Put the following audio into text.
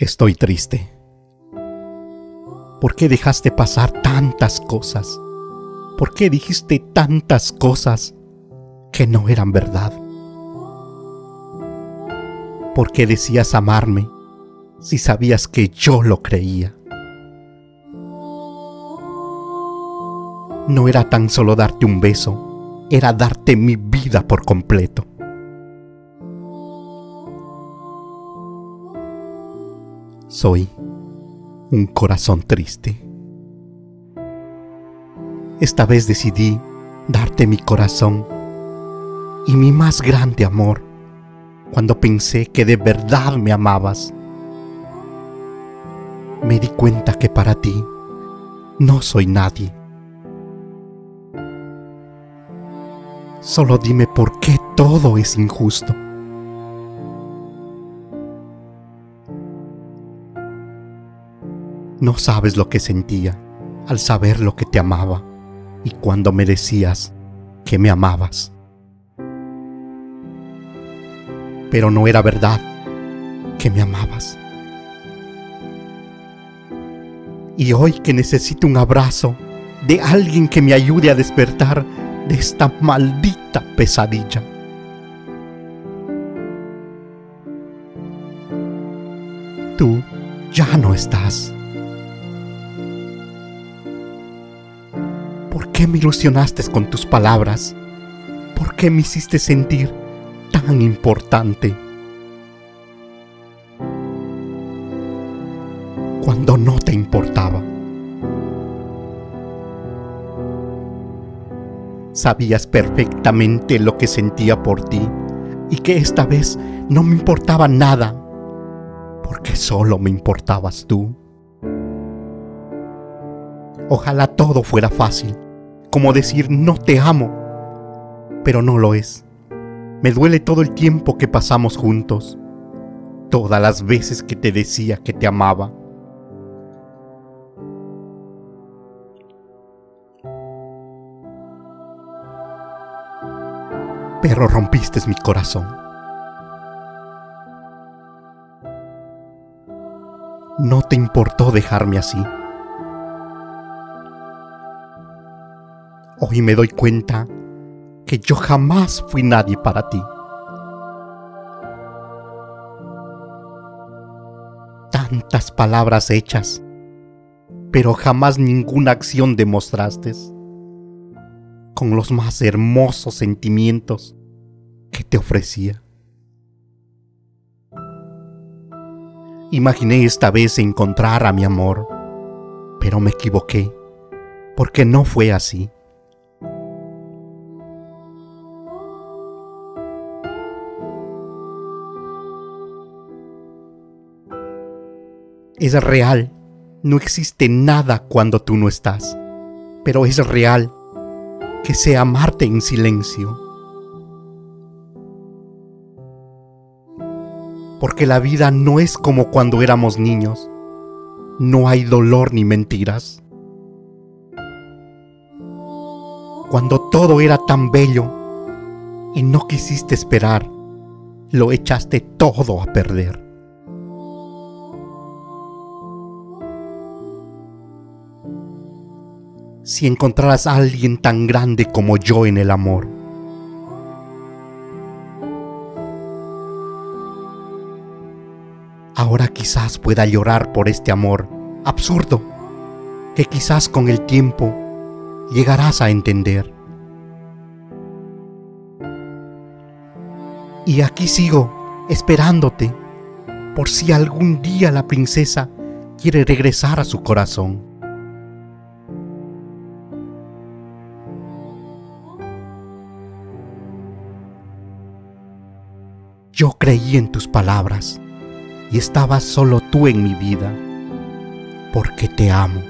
Estoy triste. ¿Por qué dejaste pasar tantas cosas? ¿Por qué dijiste tantas cosas que no eran verdad? ¿Por qué decías amarme si sabías que yo lo creía? No era tan solo darte un beso, era darte mi vida por completo. Soy un corazón triste. Esta vez decidí darte mi corazón y mi más grande amor cuando pensé que de verdad me amabas. Me di cuenta que para ti no soy nadie. Solo dime por qué todo es injusto. No sabes lo que sentía al saber lo que te amaba y cuando me decías que me amabas. Pero no era verdad que me amabas. Y hoy que necesito un abrazo de alguien que me ayude a despertar de esta maldita pesadilla. Tú ya no estás. ¿Por qué me ilusionaste con tus palabras? ¿Por qué me hiciste sentir tan importante? Cuando no te importaba. Sabías perfectamente lo que sentía por ti y que esta vez no me importaba nada, porque solo me importabas tú. Ojalá todo fuera fácil, como decir no te amo, pero no lo es. Me duele todo el tiempo que pasamos juntos, todas las veces que te decía que te amaba. Pero rompiste mi corazón. No te importó dejarme así. Hoy me doy cuenta que yo jamás fui nadie para ti. Tantas palabras hechas, pero jamás ninguna acción demostraste con los más hermosos sentimientos que te ofrecía. Imaginé esta vez encontrar a mi amor, pero me equivoqué, porque no fue así. Es real. No existe nada cuando tú no estás. Pero es real que sea amarte en silencio. Porque la vida no es como cuando éramos niños. No hay dolor ni mentiras. Cuando todo era tan bello y no quisiste esperar, lo echaste todo a perder. Si encontraras a alguien tan grande como yo en el amor. Ahora quizás pueda llorar por este amor absurdo que quizás con el tiempo llegarás a entender. Y aquí sigo esperándote por si algún día la princesa quiere regresar a su corazón. Yo creí en tus palabras y estabas solo tú en mi vida, porque te amo.